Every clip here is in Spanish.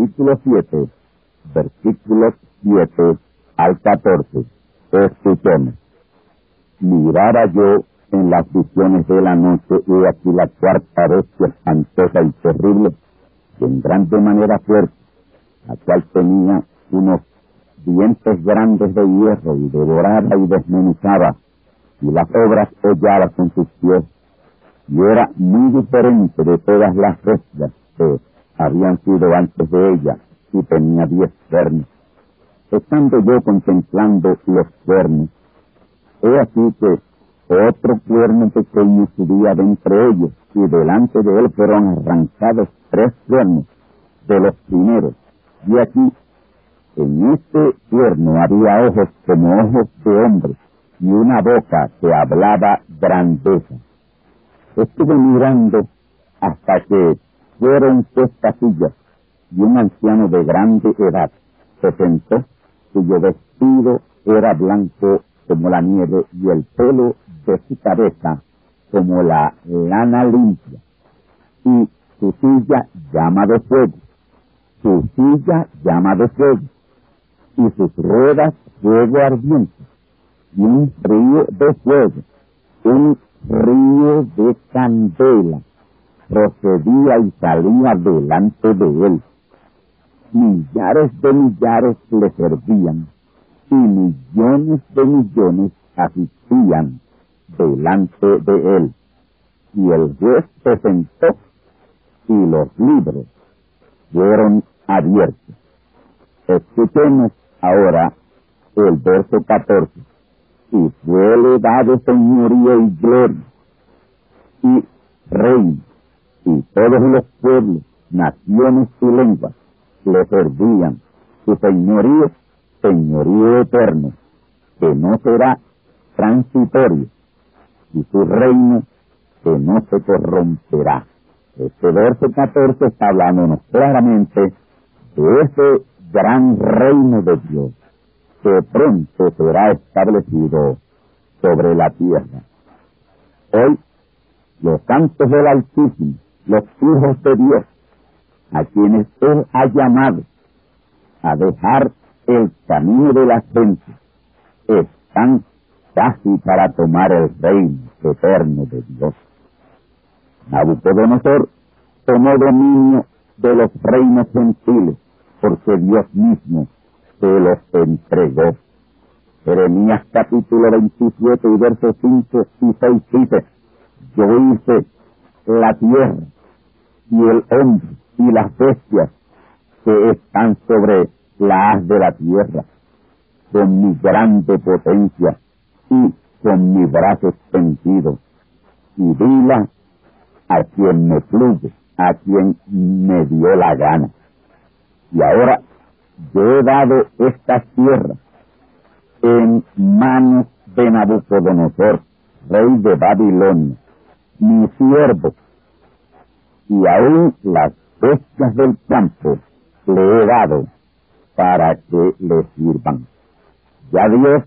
Capítulo 7, versículos 7 al 14. Escuchemos. Mirara yo en las visiones de la noche y aquí la cuarta bestia espantosa y terrible, que en grande manera fuerte, la cual tenía unos dientes grandes de hierro y devoraba y desmenuzaba, y las obras holladas en sus pies, y era muy diferente de todas las bestias que habían sido antes de ella y tenía diez cuernos. Estando yo contemplando los cuernos, he así que otro cuerno pequeño subía de entre ellos y delante de él fueron arrancados tres cuernos de los primeros. Y aquí, en este cuerno había ojos como ojos de hombre y una boca que hablaba grandeza. Estuve mirando hasta que fueron sillas y un anciano de grande edad se sentó, cuyo vestido era blanco como la nieve y el pelo de su cabeza como la lana limpia, y su silla llama de fuego, su silla llama de fuego, y sus ruedas fuego ardiente, y un río de fuego, un río de candela, procedía y salía delante de él. Millares de millares le servían y millones de millones asistían delante de él. Y el juez se sentó y los libros fueron abiertos. Escuchemos ahora el verso 14. Y fue dado señoría y gloria y reino y todos los pueblos, naciones y lenguas le servían. Su señorío, señorío eterno, que no será transitorio, y su reino, que no se corromperá. Este verso 14 está hablándonos claramente de ese gran reino de Dios que pronto será establecido sobre la tierra. Hoy, los santos del Altísimo los hijos de Dios, a quienes Él ha llamado a dejar el camino de la gente, están casi para tomar el reino eterno de Dios. Nabucodonosor tomó dominio de los reinos gentiles, porque Dios mismo se los entregó. Jeremías capítulo 27 y versos 5 y 6 dice, yo hice la tierra y el hombre y las bestias que están sobre la haz de la tierra, con mi grande potencia y con mi brazo extendido. y dila a quien me fluye, a quien me dio la gana. Y ahora yo he dado esta tierra en manos de Nabucodonosor, rey de Babilonia, mi siervo, y aún las bestias del campo le he dado para que le sirvan. Ya Dios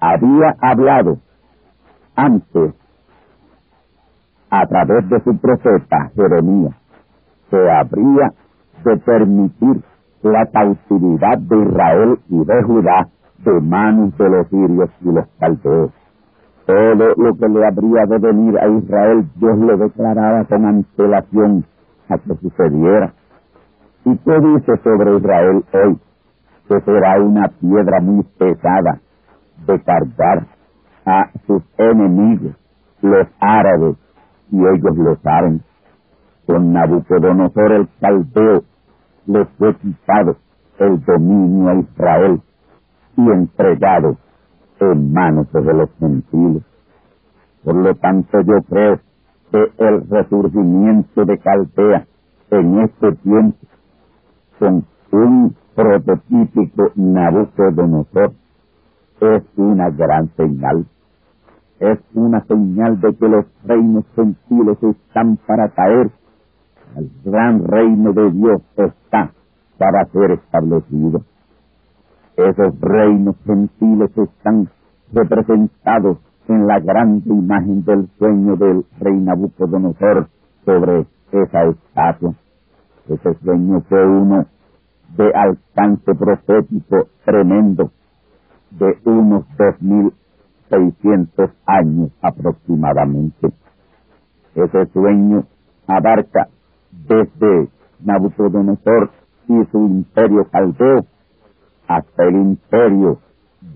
había hablado antes a través de su profeta Jeremías que habría de permitir la cautividad de Israel y de Judá de manos de los sirios y los caldeos. Todo lo que le habría de venir a Israel, Dios le declaraba con antelación a que sucediera. ¿Y qué dice sobre Israel hoy? Que será una piedra muy pesada de cargar a sus enemigos, los árabes, y ellos lo saben. Con Nabucodonosor el caldeo le fue quitado el dominio a Israel y entregado en manos de los gentiles. Por lo tanto, yo creo que el resurgimiento de Caldea en este tiempo con un prototípico Nabucodonosor es una gran señal. Es una señal de que los reinos gentiles están para caer. El gran reino de Dios está para ser establecido. Esos reinos gentiles están representados en la grande imagen del sueño del rey Nabucodonosor sobre esa estatua. Ese sueño fue uno de alcance profético tremendo de unos dos mil seiscientos años aproximadamente. Ese sueño abarca desde Nabucodonosor y su imperio caldeo hasta el imperio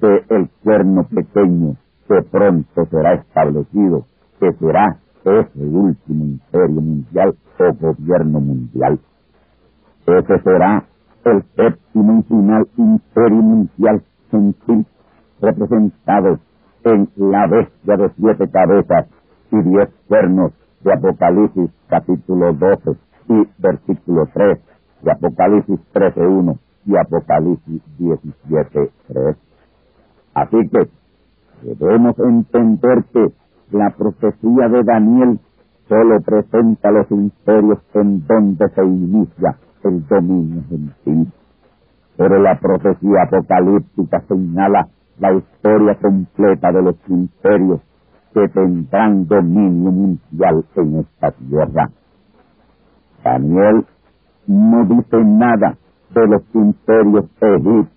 del el cuerno pequeño que pronto será establecido, que será ese último imperio mundial o gobierno mundial. Ese será el séptimo y final imperio mundial gentil representado en la bestia de siete cabezas y diez cuernos de Apocalipsis capítulo 12 y versículo 3 de Apocalipsis 13.1 y Apocalipsis 17.3. Así que debemos entender que la profecía de Daniel solo presenta los imperios en donde se inicia el dominio gentil. Pero la profecía apocalíptica señala la historia completa de los imperios que tendrán dominio mundial en esta tierra. Daniel no dice nada de los imperios egipcio,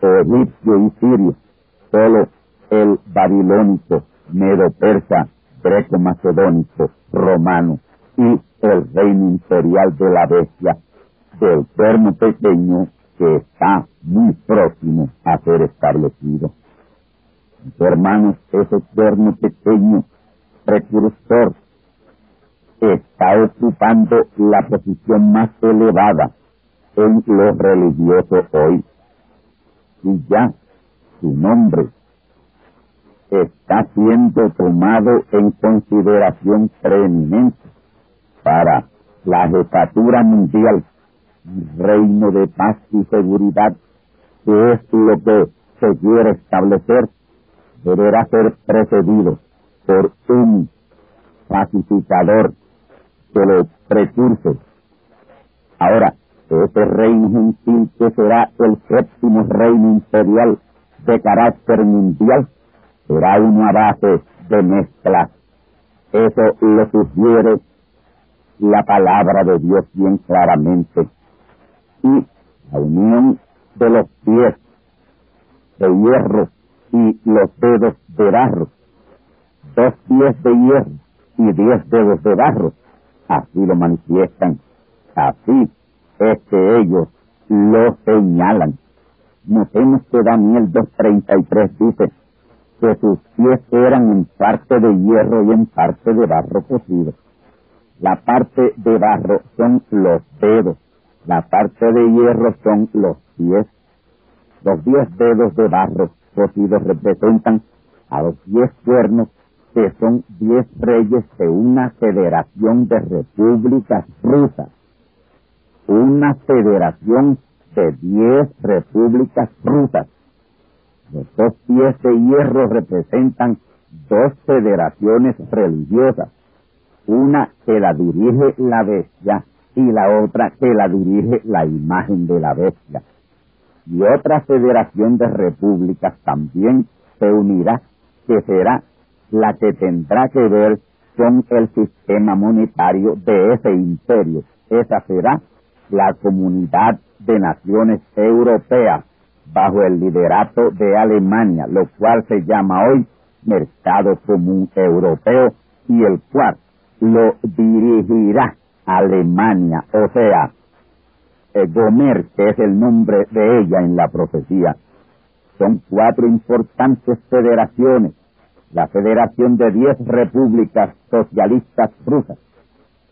egipcio y sirio, solo el babilónico, medo-persa, greco-macedónico, romano y el reino imperial de la bestia del cuerno pequeño que está muy próximo a ser establecido. hermanos, ese cuerno pequeño precursor está ocupando la posición más elevada en lo religioso hoy. Y ya su nombre está siendo tomado en consideración preeminente para la jefatura mundial, reino de paz y seguridad, que es lo que se quiere establecer, deberá ser precedido por un pacificador que lo precurse. Ahora, ese reino gentil que será el séptimo reino imperial de carácter mundial, será una base de mezcla. Eso lo sugiere la palabra de Dios bien claramente. Y la unión de los pies de hierro y los dedos de barro, dos pies de hierro y diez dedos de barro, así lo manifiestan, así es que ellos lo señalan. Notemos que Daniel 2.33 dice que sus pies eran en parte de hierro y en parte de barro cocido. La parte de barro son los dedos, la parte de hierro son los pies. Los diez dedos de barro cocidos representan a los diez cuernos que son diez reyes de una federación de repúblicas rusas. Una federación de diez repúblicas rusas. Los dos pies de hierro representan dos federaciones religiosas, una que la dirige la bestia y la otra que la dirige la imagen de la bestia. Y otra federación de repúblicas también se unirá, que será la que tendrá que ver con el sistema monetario de ese imperio. Esa será la comunidad de naciones europeas bajo el liderato de Alemania, lo cual se llama hoy Mercado Común Europeo y el cual lo dirigirá Alemania, o sea, eh, Gomer, que es el nombre de ella en la profecía. Son cuatro importantes federaciones. La Federación de Diez Repúblicas Socialistas Rusas,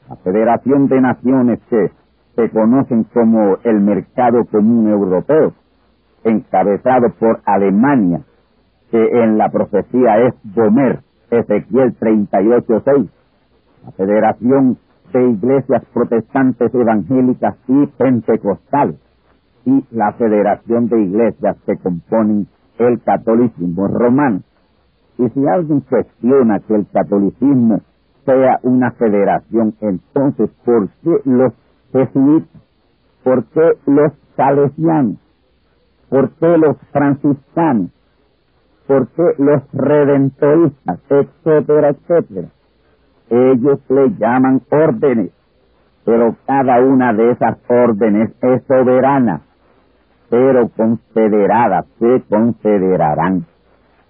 la Federación de Naciones que se conocen como el Mercado Común Europeo, encabezado por Alemania, que en la profecía es Gomer, Ezequiel 38.6, la Federación de Iglesias Protestantes Evangélicas y Pentecostales, y la Federación de Iglesias que componen el catolicismo romano. Y si alguien cuestiona que el catolicismo sea una federación, entonces, ¿por qué los jesuitas? ¿Por qué los salesianos? ¿Por qué los franciscanos? ¿Por qué los redentoristas? Etcétera, etcétera. Ellos le llaman órdenes, pero cada una de esas órdenes es soberana, pero confederadas se confederarán.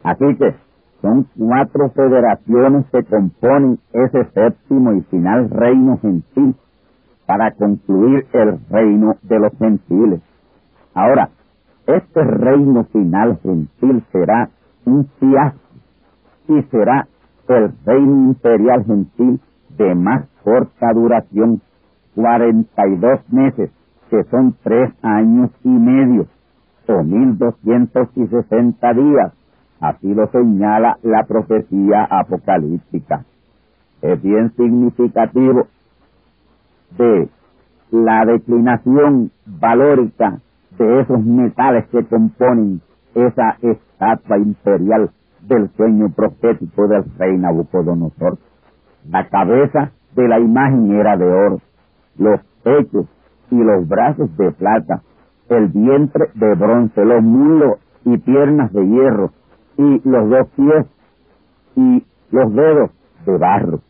Así que son cuatro federaciones que componen ese séptimo y final reino gentil para concluir el reino de los gentiles. Ahora, este reino final gentil será un fiasco y será el reino imperial gentil de más corta duración, 42 meses, que son tres años y medio, o 1260 días. Así lo señala la profecía apocalíptica. Es bien significativo de la declinación valórica de esos metales que componen esa estatua imperial del sueño profético del rey Nabucodonosor. La cabeza de la imagen era de oro, los pechos y los brazos de plata, el vientre de bronce, los muslos y piernas de hierro, y los dos pies y los dedos de barro.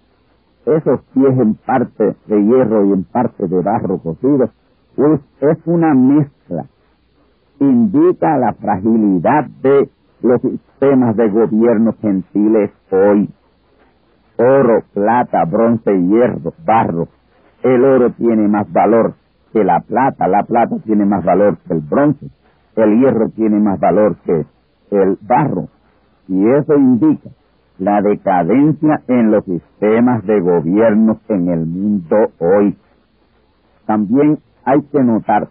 Esos pies en parte de hierro y en parte de barro cocido, pues es una mezcla. Indica la fragilidad de los sistemas de gobierno gentiles hoy. Oro, plata, bronce, hierro, barro. El oro tiene más valor que la plata, la plata tiene más valor que el bronce, el hierro tiene más valor que el barro. Y eso indica la decadencia en los sistemas de gobierno en el mundo hoy. También hay que notar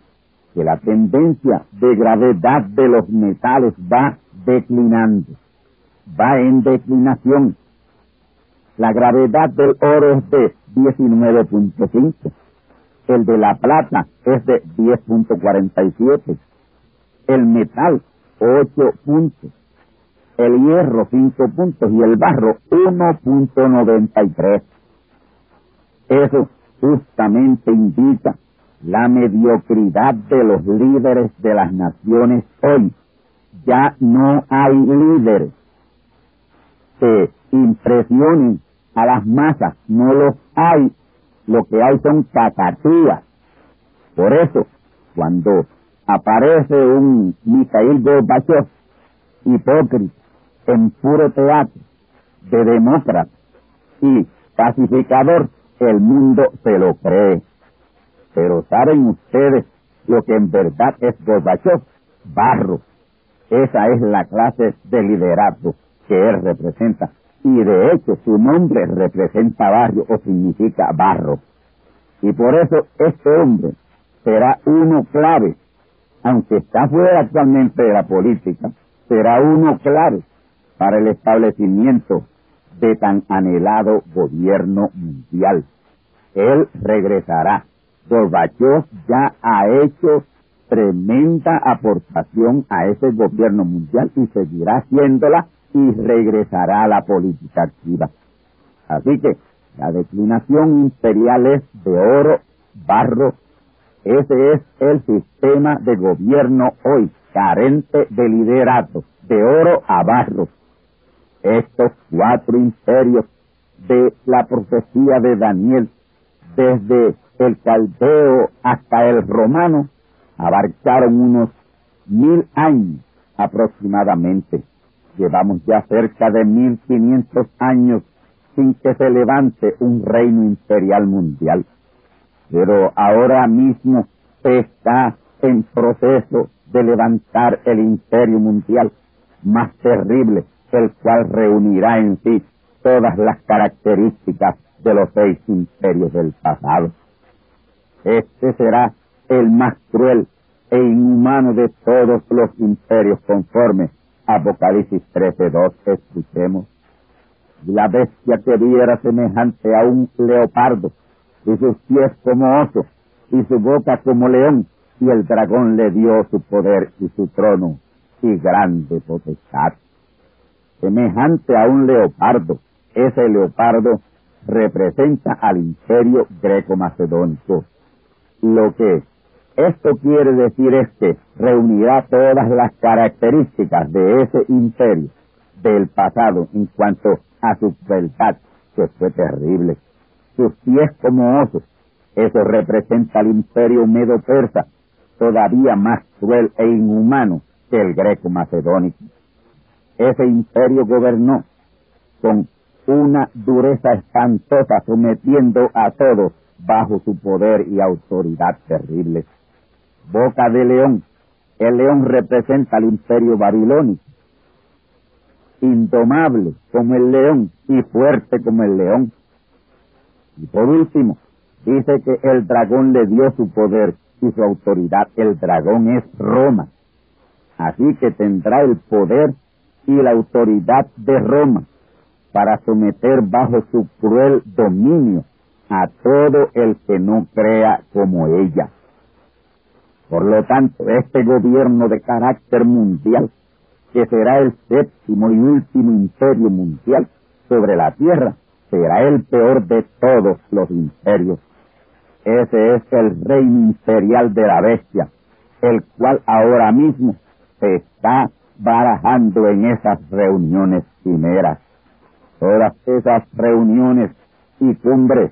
que la tendencia de gravedad de los metales va declinando, va en declinación. La gravedad del oro es de 19.5, el de la plata es de 10.47, el metal 8 puntos, el hierro 5 puntos y el barro 1.93. Eso justamente indica la mediocridad de los líderes de las naciones hoy ya no hay líderes que impresionen a las masas, no los hay, lo que hay son cacatúas. Por eso, cuando aparece un Mikhail Gorbachev hipócrita en puro teatro de demócrata y pacificador, el mundo se lo cree. Pero ¿saben ustedes lo que en verdad es Gorbachev? Barro, esa es la clase de liderazgo que él representa. Y de hecho su nombre representa barrio o significa barro. Y por eso este hombre será uno clave, aunque está fuera actualmente de la política, será uno clave para el establecimiento de tan anhelado gobierno mundial. Él regresará. Gorbachev ya ha hecho tremenda aportación a ese gobierno mundial y seguirá haciéndola y regresará a la política activa. Así que la declinación imperial es de oro, barro, ese es el sistema de gobierno hoy, carente de liderato, de oro a barro. Estos cuatro imperios de la profecía de Daniel, desde el caldeo hasta el romano, abarcaron unos mil años aproximadamente. Llevamos ya cerca de mil quinientos años sin que se levante un reino imperial mundial. Pero ahora mismo se está en proceso de levantar el imperio mundial más terrible, el cual reunirá en sí todas las características de los seis imperios del pasado. Este será el más cruel e inhumano de todos los imperios conforme Apocalipsis 13.2 escuchemos. La bestia que viera semejante a un leopardo, y sus pies como oso, y su boca como león, y el dragón le dio su poder y su trono y grande potestad. Semejante a un leopardo, ese leopardo representa al imperio greco-macedónico. Lo que esto quiere decir es que reunirá todas las características de ese imperio del pasado en cuanto a su crueldad, que fue terrible. Sus pies como osos, eso representa al imperio medo-persa, todavía más cruel e inhumano que el greco-macedónico. Ese imperio gobernó con una dureza espantosa, sometiendo a todos bajo su poder y autoridad terrible. Boca de león. El león representa al imperio babilónico. Indomable como el león y fuerte como el león. Y por último, dice que el dragón le dio su poder y su autoridad. El dragón es Roma. Así que tendrá el poder y la autoridad de Roma para someter bajo su cruel dominio a todo el que no crea como ella. Por lo tanto, este gobierno de carácter mundial, que será el séptimo y último imperio mundial sobre la tierra, será el peor de todos los imperios. Ese es el reino imperial de la bestia, el cual ahora mismo se está barajando en esas reuniones primeras. Todas esas reuniones y cumbres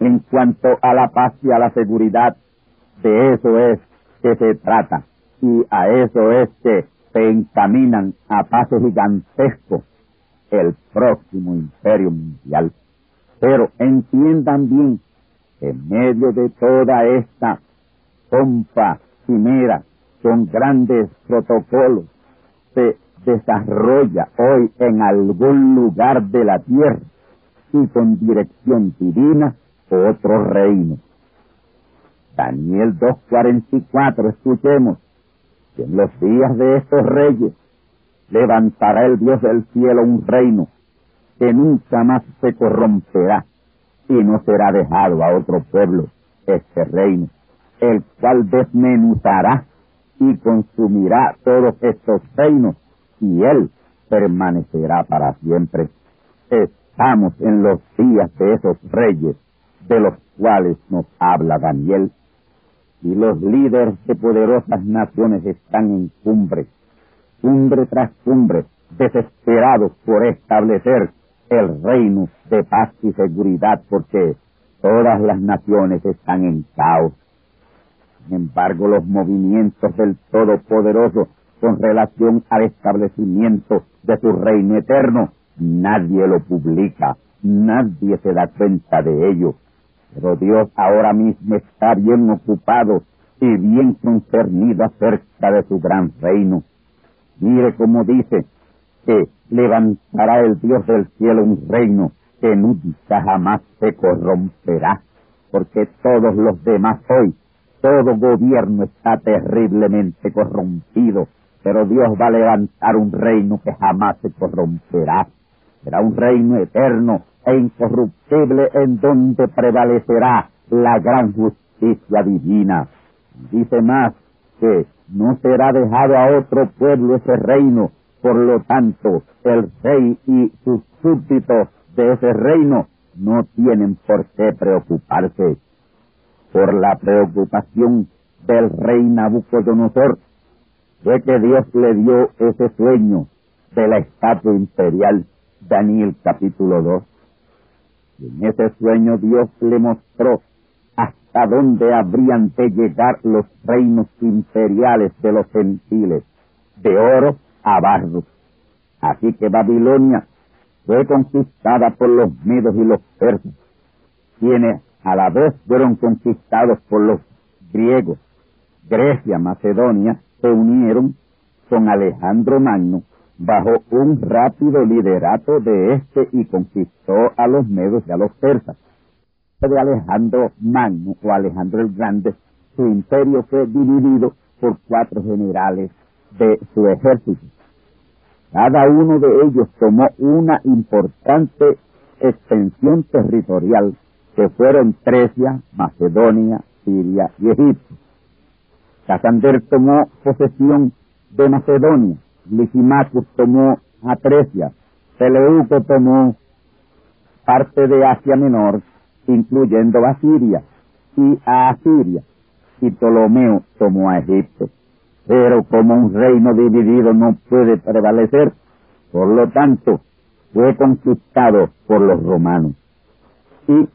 en cuanto a la paz y a la seguridad, de eso es que se trata y a eso es que se encaminan a paso gigantesco el próximo imperio mundial. Pero entiendan bien, en medio de toda esta pompa, quimera, con grandes protocolos, se desarrolla hoy en algún lugar de la tierra y con dirección divina otro reino. Daniel 2.44, escuchemos, que en los días de estos reyes levantará el Dios del cielo un reino que nunca más se corromperá y no será dejado a otro pueblo este reino, el cual desmenuzará y consumirá todos estos reinos y él permanecerá para siempre. Estamos en los días de esos reyes de los cuales nos habla Daniel. Y los líderes de poderosas naciones están en cumbre, cumbre tras cumbre, desesperados por establecer el reino de paz y seguridad, porque todas las naciones están en caos. Sin embargo, los movimientos del Todopoderoso con relación al establecimiento de su reino eterno, nadie lo publica, nadie se da cuenta de ello. Pero Dios ahora mismo está bien ocupado y bien concernido acerca de su gran reino. Mire cómo dice que levantará el Dios del cielo un reino que nunca jamás se corromperá, porque todos los demás hoy, todo gobierno está terriblemente corrompido, pero Dios va a levantar un reino que jamás se corromperá. Será un reino eterno e incorruptible en donde prevalecerá la gran justicia divina. Dice más que no será dejado a otro pueblo ese reino, por lo tanto el rey y sus súbditos de ese reino no tienen por qué preocuparse. Por la preocupación del rey Nabucodonosor fue que Dios le dio ese sueño de la estatua imperial, Daniel capítulo 2. Y en ese sueño Dios le mostró hasta dónde habrían de llegar los reinos imperiales de los gentiles, de oro a barro. Así que Babilonia fue conquistada por los medos y los persas, quienes a la vez fueron conquistados por los griegos. Grecia, Macedonia, se unieron con Alejandro Magno bajo un rápido liderato de este y conquistó a los medos y a los persas. De Alejandro Magno o Alejandro el Grande, su imperio fue dividido por cuatro generales de su ejército. Cada uno de ellos tomó una importante extensión territorial que fueron Trecia, Macedonia, Siria y Egipto. Casander tomó posesión de Macedonia, Lysimachus tomó a Trecia, Seleuco tomó parte de Asia Menor, incluyendo a Siria y a Asiria, y Ptolomeo tomó a Egipto. Pero como un reino dividido no puede prevalecer, por lo tanto, fue conquistado por los romanos. Y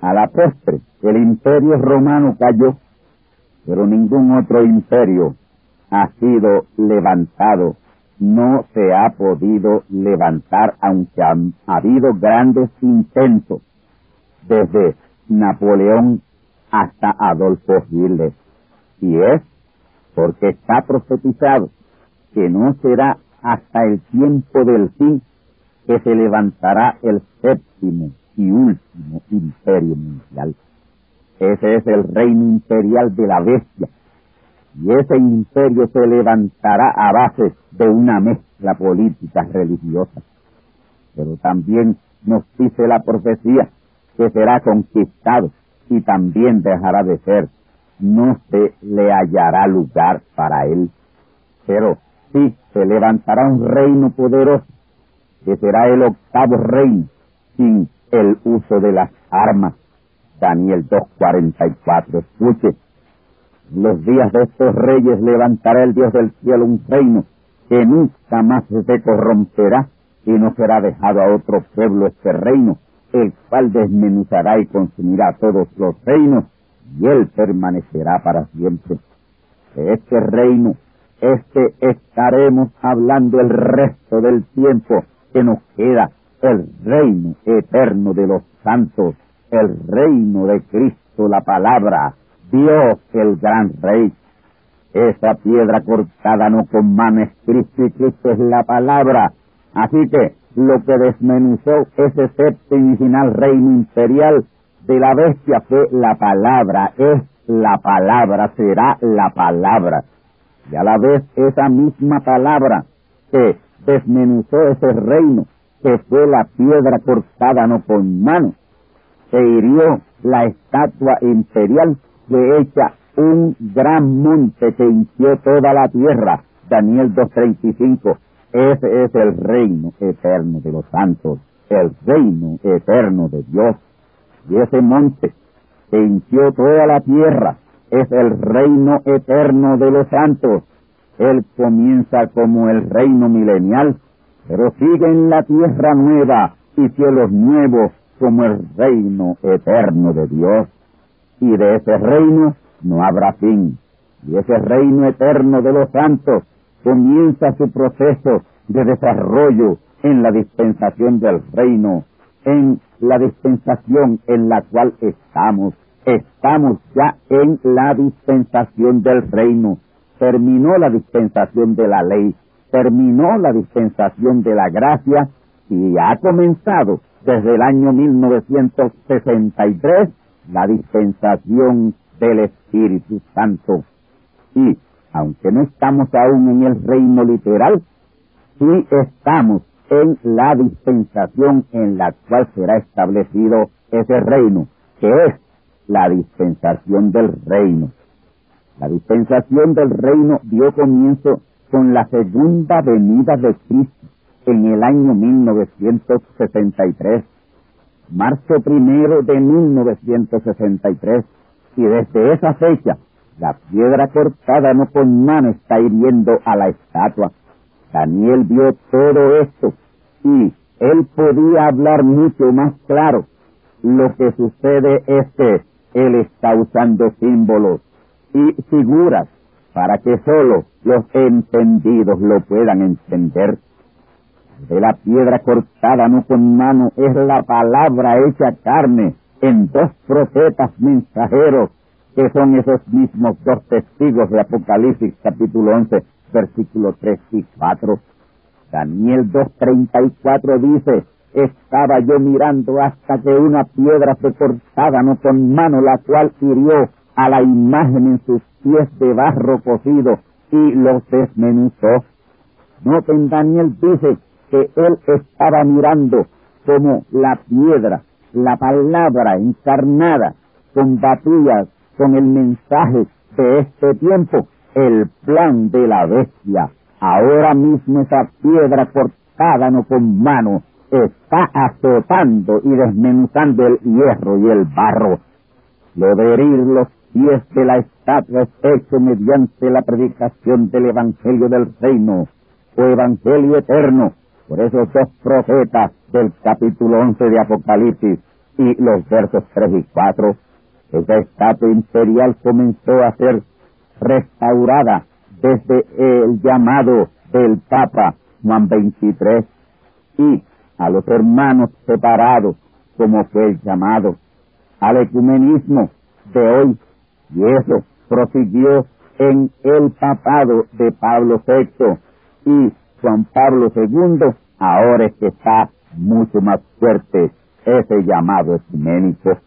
a la postre, el imperio romano cayó, pero ningún otro imperio ha sido levantado, no se ha podido levantar, aunque han habido grandes intentos, desde Napoleón hasta Adolfo Hitler. Y es porque está profetizado que no será hasta el tiempo del fin que se levantará el séptimo y último imperio mundial. Ese es el reino imperial de la bestia. Y ese imperio se levantará a base de una mezcla política religiosa. Pero también nos dice la profecía que será conquistado y también dejará de ser. No se le hallará lugar para él. Pero sí se levantará un reino poderoso que será el octavo reino sin el uso de las armas. Daniel 2.44. Escuche, los días de estos reyes levantará el Dios del cielo un reino que nunca más se corromperá y no será dejado a otro pueblo este reino, el cual desmenuzará y consumirá todos los reinos y él permanecerá para siempre. Este reino, este estaremos hablando el resto del tiempo que nos queda el reino eterno de los santos, el reino de Cristo, la palabra, Dios el gran rey. Esa piedra cortada no con mano es Cristo y Cristo es la palabra. Así que lo que desmenuzó ese séptimo y final reino imperial de la bestia fue la palabra, es la palabra, será la palabra. Y a la vez esa misma palabra que desmenuzó ese reino que fue la piedra cortada no con mano. Se hirió la estatua imperial que echa un gran monte que hinchió toda la tierra. Daniel 2.35. Ese es el reino eterno de los santos, el reino eterno de Dios. Y ese monte que hinchió toda la tierra es el reino eterno de los santos. Él comienza como el reino milenial pero sigue en la tierra nueva y cielos nuevos como el reino eterno de Dios. Y de ese reino no habrá fin. Y ese reino eterno de los santos comienza su proceso de desarrollo en la dispensación del reino, en la dispensación en la cual estamos. Estamos ya en la dispensación del reino. Terminó la dispensación de la ley, terminó la dispensación de la gracia y ha comenzado desde el año 1963 la dispensación del Espíritu Santo. Y, aunque no estamos aún en el reino literal, sí estamos en la dispensación en la cual será establecido ese reino, que es la dispensación del reino. La dispensación del reino dio comienzo con la segunda venida de Cristo en el año 1963, marzo primero de 1963, y desde esa fecha la piedra cortada no con mano está hiriendo a la estatua. Daniel vio todo esto y él podía hablar mucho más claro. Lo que sucede es que él está usando símbolos y figuras para que solo los entendidos lo puedan entender. De la piedra cortada no con mano es la palabra hecha carne en dos profetas mensajeros que son esos mismos dos testigos de Apocalipsis capítulo 11 versículo 3 y 4. Daniel 2.34 dice, estaba yo mirando hasta que una piedra fue cortada no con mano, la cual hirió a la imagen en sus pies de barro cocido y los desmenuzó. Noten, Daniel dice que él estaba mirando como la piedra, la palabra encarnada, combatía con el mensaje de este tiempo, el plan de la bestia. Ahora mismo esa piedra cortada no con mano está azotando y desmenuzando el hierro y el barro. Lo de herir los pies de la estatua es hecho mediante la predicación del Evangelio del Reino o Evangelio Eterno por esos dos profetas del capítulo 11 de Apocalipsis y los versos 3 y 4. Esa estatua imperial comenzó a ser restaurada desde el llamado del Papa Juan 23 y a los hermanos separados, como fue el llamado, al ecumenismo de hoy, y eso prosiguió en el papado de Pablo VI y Juan Pablo II, ahora es que está mucho más fuerte ese llamado ecuménico.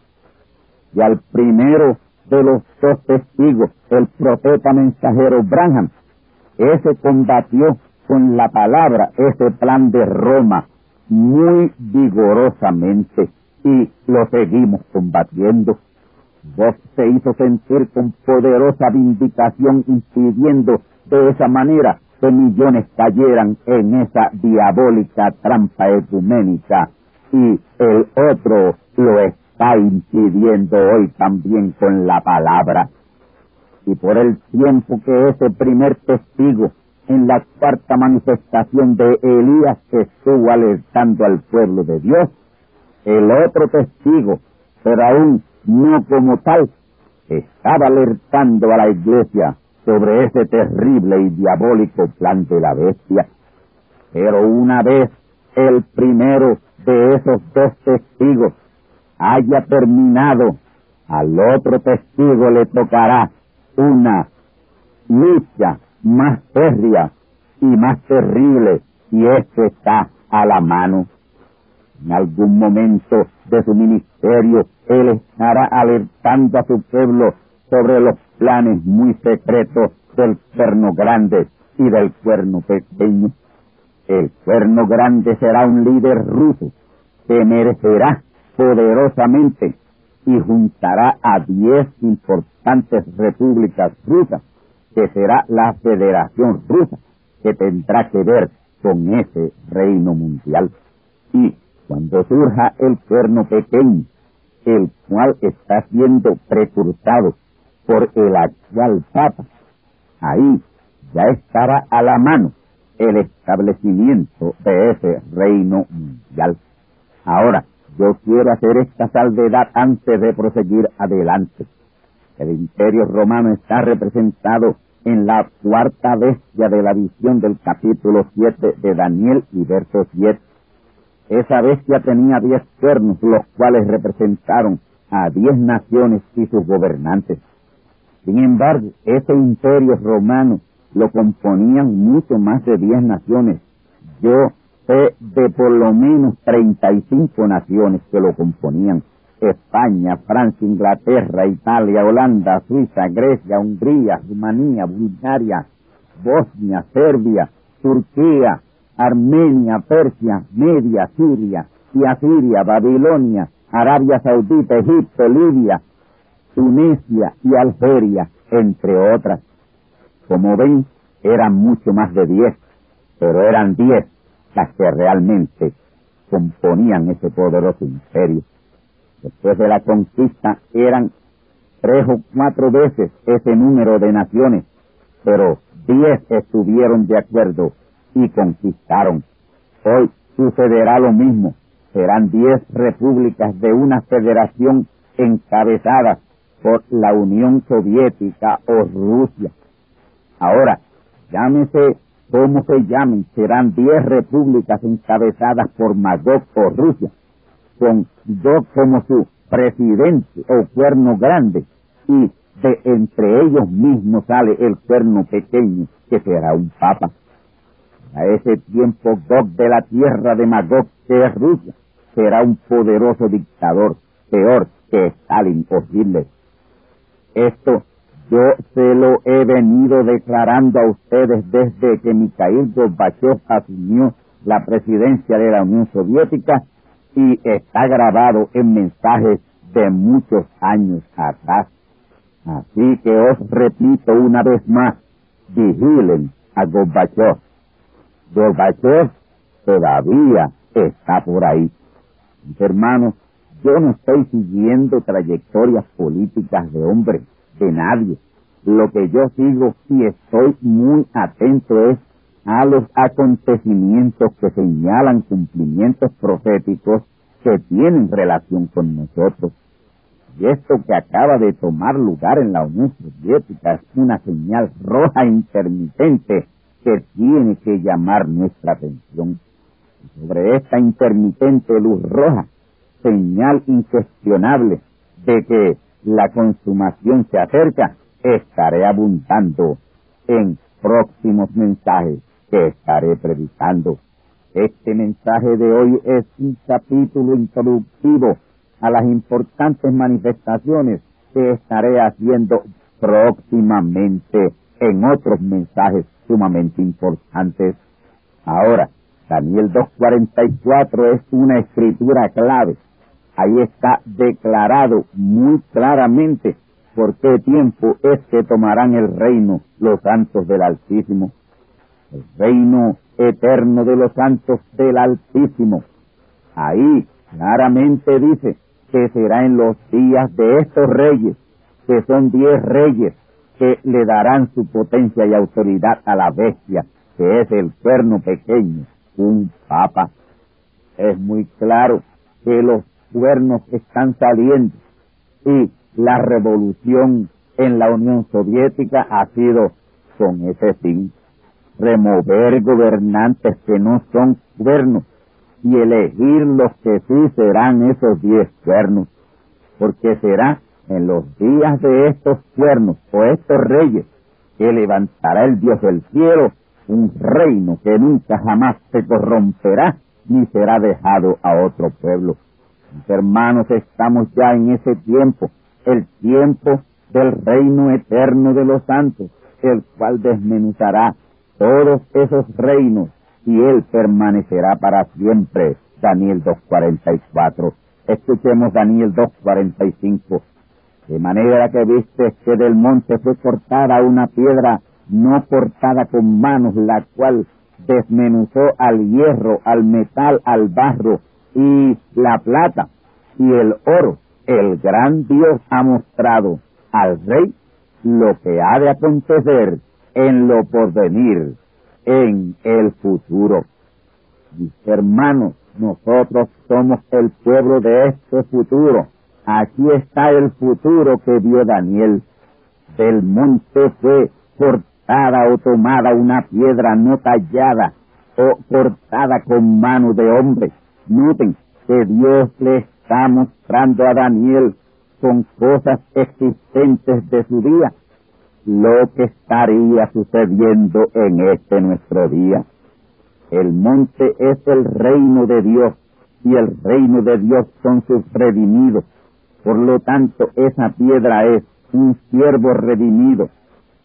Y al primero de los dos testigos, el profeta mensajero Branham, ese combatió con la palabra ese plan de Roma muy vigorosamente y lo seguimos combatiendo. Vos se hizo sentir con poderosa vindicación impidiendo de esa manera que millones cayeran en esa diabólica trampa ecuménica y el otro lo está impidiendo hoy también con la palabra. Y por el tiempo que ese primer testigo en la cuarta manifestación de Elías estuvo alertando al pueblo de Dios, el otro testigo, pero aún no como tal, estaba alertando a la iglesia sobre ese terrible y diabólico plan de la bestia. Pero una vez el primero de esos dos testigos haya terminado, al otro testigo le tocará una lucha más férrea y más terrible, y esto está a la mano. En algún momento de su ministerio, él estará alertando a su pueblo sobre los planes muy secretos del cuerno grande y del cuerno pequeño. El cuerno grande será un líder ruso que merecerá poderosamente y juntará a diez importantes repúblicas rusas, que será la Federación Rusa, que tendrá que ver con ese reino mundial. Y cuando surja el cuerno pequeño, el cual está siendo precursado por el actual Papa, ahí ya estará a la mano el establecimiento de ese reino mundial. Ahora, yo quiero hacer esta salvedad antes de proseguir adelante. El imperio romano está representado en la cuarta bestia de la visión del capítulo 7 de Daniel y verso 7. Esa bestia tenía diez cuernos, los cuales representaron a diez naciones y sus gobernantes. Sin embargo, ese imperio romano lo componían mucho más de diez naciones. Yo de por lo menos 35 naciones que lo componían. España, Francia, Inglaterra, Italia, Holanda, Suiza, Grecia, Hungría, Rumanía, Bulgaria, Bosnia, Serbia, Turquía, Armenia, Persia, Media, Siria y Babilonia, Arabia Saudita, Egipto, Libia, Tunisia y Algeria, entre otras. Como ven, eran mucho más de diez, pero eran diez las que realmente componían ese poderoso imperio. Después de la conquista eran tres o cuatro veces ese número de naciones, pero diez estuvieron de acuerdo y conquistaron. Hoy sucederá lo mismo. Serán diez repúblicas de una federación encabezada por la Unión Soviética o Rusia. Ahora, llámese como se llamen, serán diez repúblicas encabezadas por Magog o Rusia, con dos como su presidente o cuerno grande, y de entre ellos mismos sale el cuerno pequeño, que será un papa. A ese tiempo Gog de la tierra de Magog, que Rusia, será un poderoso dictador, peor que Stalin o. Esto yo se lo he venido declarando a ustedes desde que Mikhail Gorbachev asumió la presidencia de la Unión Soviética y está grabado en mensajes de muchos años atrás. Así que os repito una vez más, vigilen a Gorbachev. Gorbachev todavía está por ahí. Mis hermanos, yo no estoy siguiendo trayectorias políticas de hombres, de nadie. Lo que yo sigo y estoy muy atento es a los acontecimientos que señalan cumplimientos proféticos que tienen relación con nosotros. Y esto que acaba de tomar lugar en la Unión Soviética es una señal roja intermitente que tiene que llamar nuestra atención. sobre esta intermitente luz roja, señal incuestionable de que la consumación se acerca, estaré abundando en próximos mensajes que estaré predicando. Este mensaje de hoy es un capítulo introductivo a las importantes manifestaciones que estaré haciendo próximamente en otros mensajes sumamente importantes. Ahora, Daniel 2.44 es una escritura clave. Ahí está declarado muy claramente por qué tiempo es que tomarán el reino los santos del Altísimo. El reino eterno de los santos del Altísimo. Ahí claramente dice que será en los días de estos reyes, que son diez reyes, que le darán su potencia y autoridad a la bestia, que es el cuerno pequeño, un papa. Es muy claro que los cuernos están saliendo y la revolución en la Unión Soviética ha sido con ese fin, remover gobernantes que no son cuernos y elegir los que sí serán esos diez cuernos, porque será en los días de estos cuernos o estos reyes que levantará el Dios del cielo un reino que nunca jamás se corromperá ni será dejado a otro pueblo. Hermanos, estamos ya en ese tiempo, el tiempo del reino eterno de los santos, el cual desmenuzará todos esos reinos y él permanecerá para siempre. Daniel 2.44. Escuchemos Daniel 2.45. De manera que viste que del monte fue cortada una piedra no cortada con manos, la cual desmenuzó al hierro, al metal, al barro y la plata y el oro. El gran Dios ha mostrado al rey lo que ha de acontecer en lo porvenir, en el futuro. Mis hermanos, nosotros somos el pueblo de este futuro. Aquí está el futuro que vio Daniel. Del monte fue cortada o tomada una piedra no tallada o cortada con mano de hombre. Noten que Dios le está mostrando a Daniel con cosas existentes de su día lo que estaría sucediendo en este nuestro día. El monte es el reino de Dios y el reino de Dios son sus redimidos. Por lo tanto, esa piedra es un siervo redimido.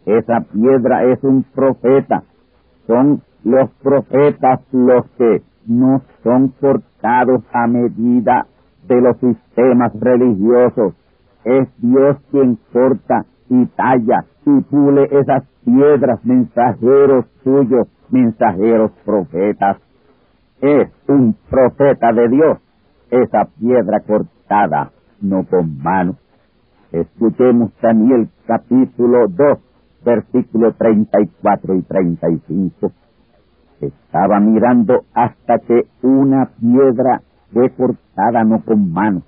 Esa piedra es un profeta. Son los profetas los que no son cortados a medida de los sistemas religiosos. Es Dios quien corta y talla y pule esas piedras, mensajeros suyos, mensajeros profetas. Es un profeta de Dios, esa piedra cortada, no con mano. Escuchemos Daniel capítulo 2, versículos 34 y 35. Estaba mirando hasta que una piedra fue cortada no con mano,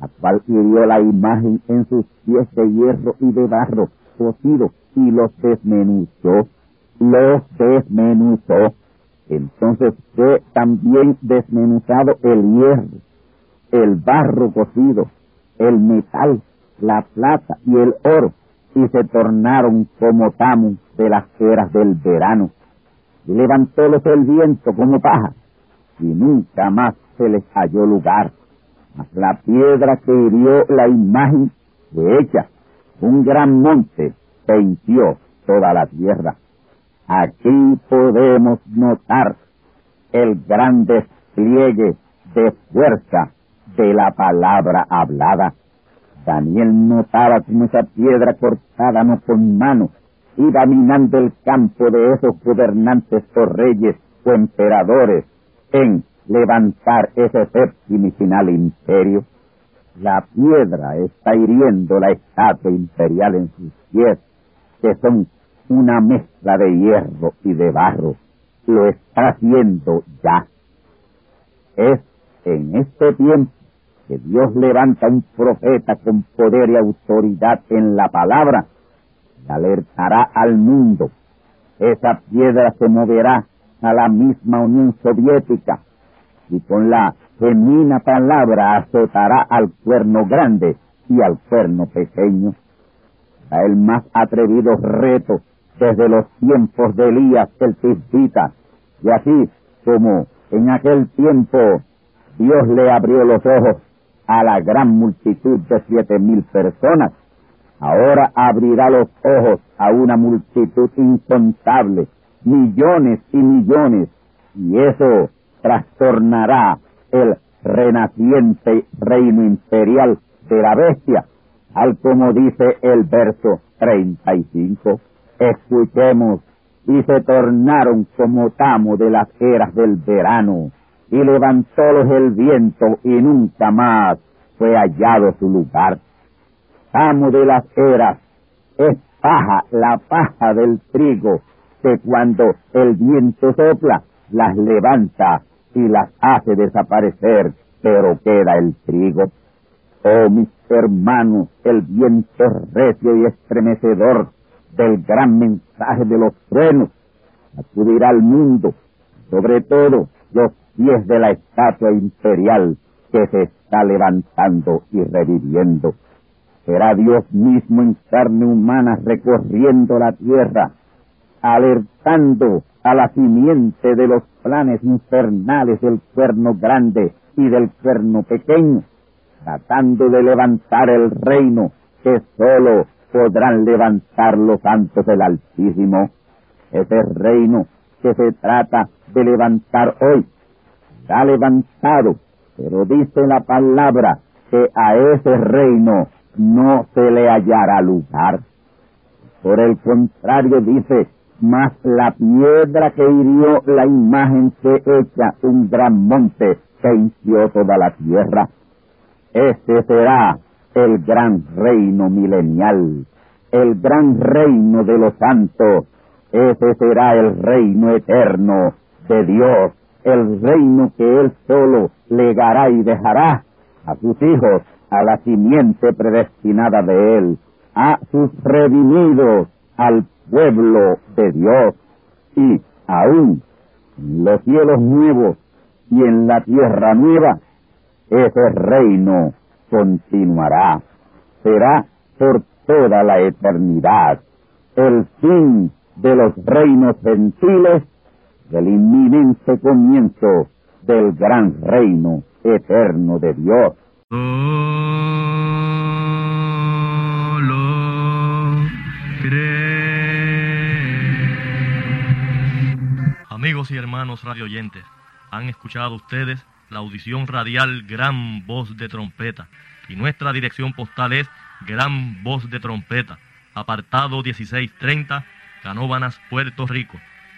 la cual hirió la imagen en sus pies de hierro y de barro cocido y los desmenuzó, los desmenuzó. Entonces fue también desmenuzado el hierro, el barro cocido, el metal, la plata y el oro, y se tornaron como tamos de las eras del verano. Y levantólos el viento como paja, y nunca más se les halló lugar. Mas la piedra que hirió la imagen de ella, un gran monte, venció toda la tierra. Aquí podemos notar el gran despliegue de fuerza de la palabra hablada. Daniel notaba como esa piedra cortada no con mano iba minando el campo de esos gobernantes o reyes o emperadores en levantar ese séptimo y final imperio. La piedra está hiriendo la estatua imperial en sus pies, que son una mezcla de hierro y de barro. Lo está haciendo ya. Es en este tiempo que Dios levanta un profeta con poder y autoridad en la palabra y alertará al mundo. Esa piedra se moverá a la misma Unión Soviética y con la genuina palabra azotará al cuerno grande y al cuerno pequeño. A el más atrevido reto desde los tiempos de Elías el Tisbita, y así como en aquel tiempo Dios le abrió los ojos a la gran multitud de siete mil personas, ahora abrirá los ojos a una multitud incontable, millones y millones, y eso trastornará el renaciente reino imperial de la bestia, al como dice el verso 35. Escuchemos, y se tornaron como tamo de las eras del verano, y levantólos el viento, y nunca más fue hallado su lugar. Tamo de las eras es paja, la paja del trigo, que cuando el viento sopla, las levanta y las hace desaparecer, pero queda el trigo. Oh mis hermanos, el viento recio y estremecedor del gran mensaje de los truenos acudirá al mundo, sobre todo los pies de la estatua imperial que se está levantando y reviviendo. Será Dios mismo en carne humana recorriendo la tierra, alertando a la simiente de los planes infernales del cuerno grande y del cuerno pequeño, tratando de levantar el reino que sólo podrán levantar los santos del Altísimo. Ese reino que se trata de levantar hoy, está levantado, pero dice la palabra que a ese reino no se le hallará lugar. Por el contrario dice mas la piedra que hirió la imagen se echa un gran monte que hinchió toda la tierra. Este será el gran reino milenial, el gran reino de los santos. Ese será el reino eterno de Dios, el reino que Él solo legará y dejará a sus hijos, a la simiente predestinada de Él, a sus redimidos, al pueblo de Dios y aún en los cielos nuevos y en la tierra nueva, ese reino continuará. Será por toda la eternidad el fin de los reinos gentiles del inminente comienzo del gran reino eterno de Dios. y hermanos radioyentes, han escuchado ustedes la audición radial Gran Voz de Trompeta y nuestra dirección postal es Gran Voz de Trompeta, apartado 1630, Canóbanas, Puerto Rico,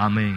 Amém.